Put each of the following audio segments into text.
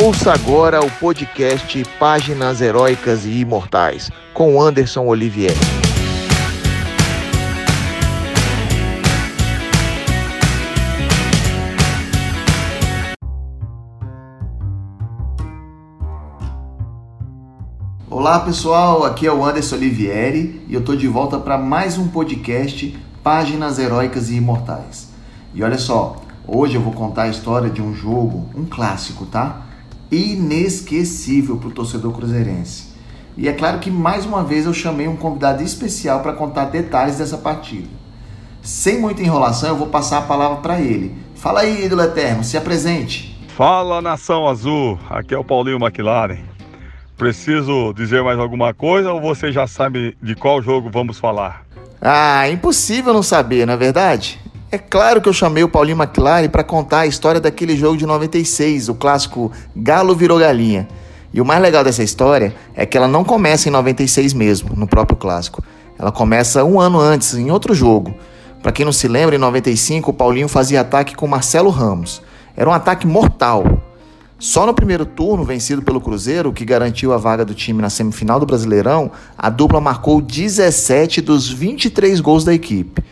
Ouça agora o podcast Páginas Heróicas e Imortais, com Anderson Olivier. Olá pessoal, aqui é o Anderson Olivieri e eu tô de volta para mais um podcast Páginas Heróicas e Imortais. E olha só, hoje eu vou contar a história de um jogo, um clássico, tá? Inesquecível para o torcedor cruzeirense. E é claro que mais uma vez eu chamei um convidado especial para contar detalhes dessa partida. Sem muita enrolação, eu vou passar a palavra para ele. Fala aí, ídolo eterno, se apresente. Fala nação azul, aqui é o Paulinho McLaren. Preciso dizer mais alguma coisa ou você já sabe de qual jogo vamos falar? Ah, impossível não saber, não é verdade? É claro que eu chamei o Paulinho McLaren para contar a história daquele jogo de 96, o clássico Galo virou galinha. E o mais legal dessa história é que ela não começa em 96 mesmo, no próprio clássico. Ela começa um ano antes, em outro jogo. Para quem não se lembra, em 95 o Paulinho fazia ataque com Marcelo Ramos. Era um ataque mortal. Só no primeiro turno, vencido pelo Cruzeiro, que garantiu a vaga do time na semifinal do Brasileirão, a dupla marcou 17 dos 23 gols da equipe.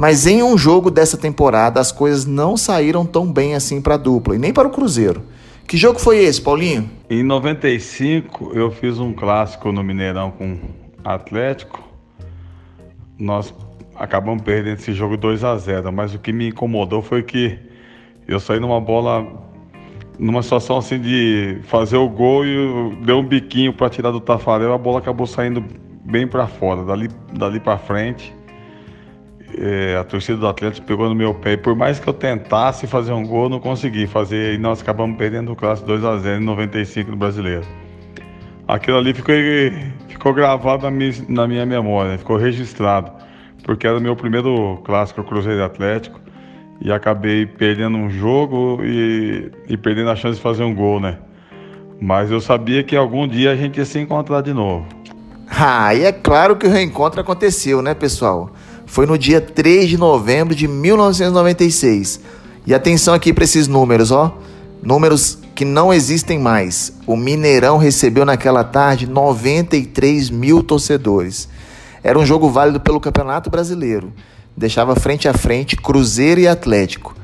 Mas em um jogo dessa temporada, as coisas não saíram tão bem assim para a dupla e nem para o Cruzeiro. Que jogo foi esse, Paulinho? Em 95, eu fiz um clássico no Mineirão com Atlético. Nós acabamos perdendo esse jogo 2 a 0, mas o que me incomodou foi que eu saí numa bola numa situação assim de fazer o gol e deu um biquinho para tirar do Tafarel, a bola acabou saindo bem para fora, dali dali para frente é, a torcida do Atlético pegou no meu pé. E por mais que eu tentasse fazer um gol, não consegui fazer. E nós acabamos perdendo o clássico 2 a 0 em 95 no Brasileiro. Aquilo ali ficou, ficou gravado na minha, na minha memória, ficou registrado. Porque era o meu primeiro clássico Cruzeiro Atlético. E acabei perdendo um jogo e, e perdendo a chance de fazer um gol, né? Mas eu sabia que algum dia a gente ia se encontrar de novo. Ah, e é claro que o reencontro aconteceu, né, pessoal? Foi no dia 3 de novembro de 1996. E atenção aqui para esses números, ó. Números que não existem mais. O Mineirão recebeu naquela tarde 93 mil torcedores. Era um jogo válido pelo Campeonato Brasileiro. Deixava frente a frente Cruzeiro e Atlético.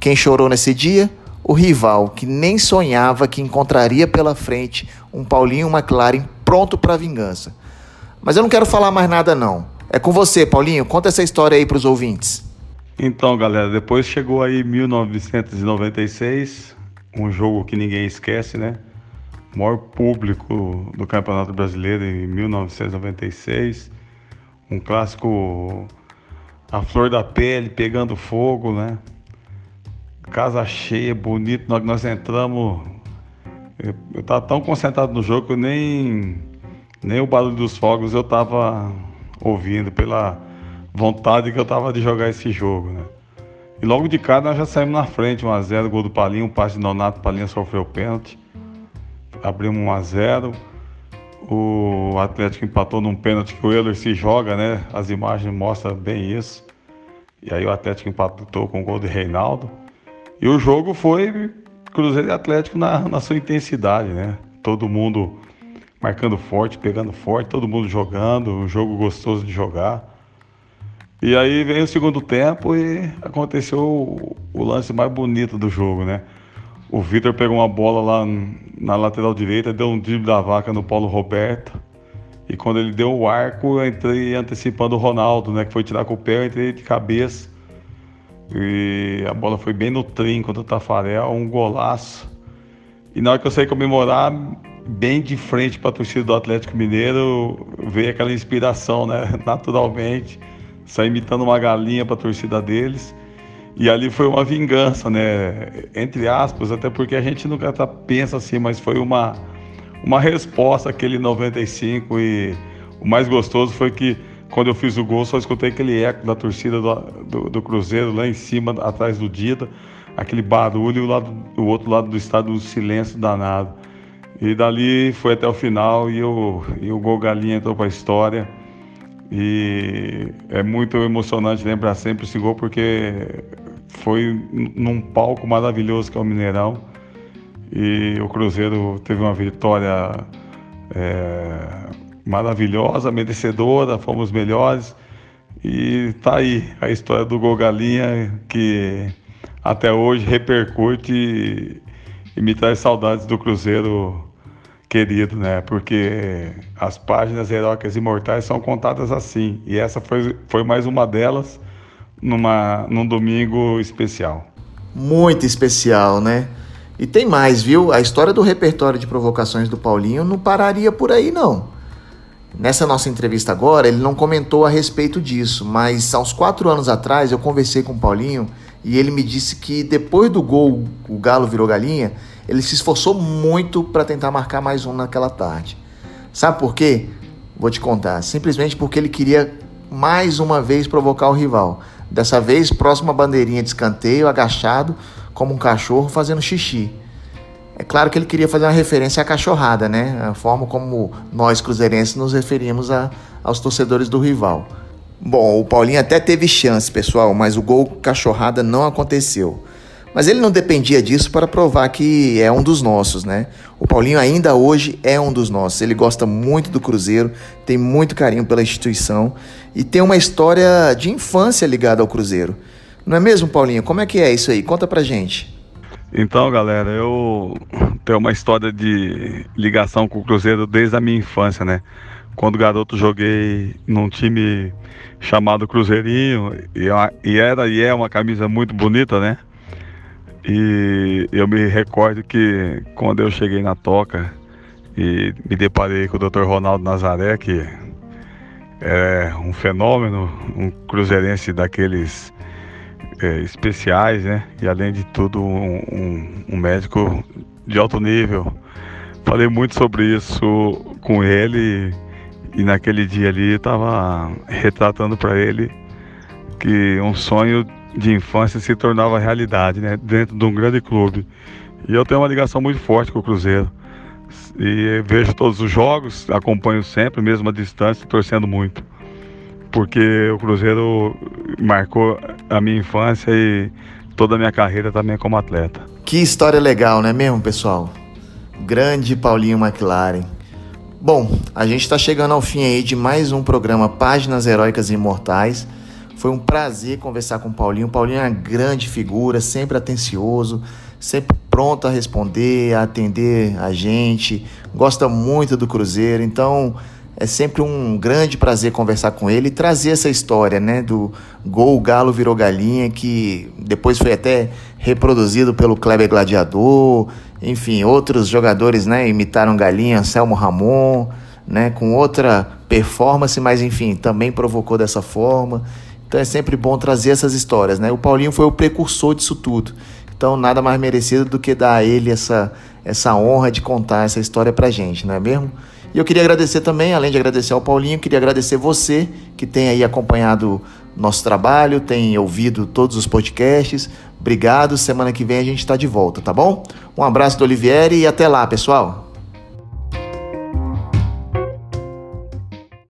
Quem chorou nesse dia? O rival, que nem sonhava que encontraria pela frente um Paulinho McLaren pronto para vingança. Mas eu não quero falar mais nada não. É com você, Paulinho. Conta essa história aí para os ouvintes. Então, galera, depois chegou aí 1996, um jogo que ninguém esquece, né? O maior público do Campeonato Brasileiro em 1996. Um clássico a flor da pele, pegando fogo, né? Casa cheia, bonito. Nós, nós entramos. Eu, eu tava tão concentrado no jogo que nem, nem o barulho dos fogos eu tava ouvindo, pela vontade que eu tava de jogar esse jogo, né? E logo de cara nós já saímos na frente, 1x0, gol do Palinho, um passe de Nonato, Palinha sofreu pênalti. Abrimos 1x0. O Atlético empatou num pênalti que o Euler se joga, né? As imagens mostram bem isso. E aí o Atlético empatou com o gol de Reinaldo. E o jogo foi Cruzeiro e Atlético na, na sua intensidade, né? Todo mundo marcando forte, pegando forte, todo mundo jogando, um jogo gostoso de jogar. E aí vem o segundo tempo e aconteceu o, o lance mais bonito do jogo, né? O Vitor pegou uma bola lá na lateral direita, deu um drible da vaca no Paulo Roberto. E quando ele deu o arco, eu entrei antecipando o Ronaldo, né? Que foi tirar com o pé, eu entrei de cabeça. E a bola foi bem no trinco do Tafarel, um golaço. E na hora que eu saí comemorar, bem de frente para a torcida do Atlético Mineiro, veio aquela inspiração, né? Naturalmente, sair imitando uma galinha para a torcida deles. E ali foi uma vingança, né? Entre aspas, até porque a gente nunca tá, pensa assim, mas foi uma, uma resposta àquele 95. E o mais gostoso foi que quando eu fiz o gol, só escutei aquele eco da torcida do, do, do Cruzeiro lá em cima, atrás do Dida, aquele barulho e o, lado, o outro lado do estado, o silêncio danado. E dali foi até o final e o, e o Gol Galinha entrou para a história. E é muito emocionante lembrar sempre esse gol porque foi num palco maravilhoso que é o Mineirão. e o Cruzeiro teve uma vitória é, maravilhosa, merecedora, fomos melhores. E tá aí a história do Gol Galinha que até hoje repercute e, e me traz saudades do Cruzeiro querido, né? Porque as páginas heróicas imortais são contadas assim. E essa foi, foi mais uma delas numa, num domingo especial. Muito especial, né? E tem mais, viu? A história do repertório de provocações do Paulinho não pararia por aí, não. Nessa nossa entrevista agora, ele não comentou a respeito disso, mas há uns quatro anos atrás eu conversei com o Paulinho e ele me disse que depois do gol, o Galo virou galinha, ele se esforçou muito para tentar marcar mais um naquela tarde. Sabe por quê? Vou te contar. Simplesmente porque ele queria mais uma vez provocar o rival. Dessa vez, próximo à bandeirinha de escanteio, agachado, como um cachorro fazendo xixi. É claro que ele queria fazer uma referência à cachorrada, né? A forma como nós cruzeirenses nos referimos a, aos torcedores do rival. Bom, o Paulinho até teve chance, pessoal, mas o gol cachorrada não aconteceu. Mas ele não dependia disso para provar que é um dos nossos, né? O Paulinho ainda hoje é um dos nossos. Ele gosta muito do Cruzeiro, tem muito carinho pela instituição e tem uma história de infância ligada ao Cruzeiro. Não é mesmo, Paulinho? Como é que é isso aí? Conta pra gente. Então, galera, eu tenho uma história de ligação com o Cruzeiro desde a minha infância, né? Quando garoto joguei num time chamado Cruzeirinho e era e é uma camisa muito bonita, né? E eu me recordo que quando eu cheguei na toca e me deparei com o Dr. Ronaldo Nazaré, que é um fenômeno, um cruzeirense daqueles é, especiais, né? E além de tudo, um, um, um, médico de alto nível. Falei muito sobre isso com ele e naquele dia ali estava retratando para ele que um sonho de infância se tornava realidade, né? Dentro de um grande clube. E eu tenho uma ligação muito forte com o Cruzeiro. E vejo todos os jogos, acompanho sempre, mesmo à distância, torcendo muito porque o Cruzeiro marcou a minha infância e toda a minha carreira também como atleta. Que história legal, não é mesmo, pessoal? Grande Paulinho McLaren. Bom, a gente está chegando ao fim aí de mais um programa Páginas Heróicas e Imortais. Foi um prazer conversar com o Paulinho. O Paulinho é uma grande figura, sempre atencioso, sempre pronto a responder, a atender a gente, gosta muito do Cruzeiro. Então, é sempre um grande prazer conversar com ele e trazer essa história, né, do gol Galo virou galinha, que depois foi até reproduzido pelo Kleber Gladiador, enfim, outros jogadores, né, imitaram galinha, Anselmo Ramon, né, com outra performance, mas enfim, também provocou dessa forma. Então é sempre bom trazer essas histórias, né? O Paulinho foi o precursor disso tudo. Então nada mais merecido do que dar a ele essa essa honra de contar essa história pra gente, não é mesmo? E eu queria agradecer também, além de agradecer ao Paulinho, queria agradecer você que tem aí acompanhado nosso trabalho, tem ouvido todos os podcasts. Obrigado. Semana que vem a gente está de volta, tá bom? Um abraço do Olivieri e até lá, pessoal.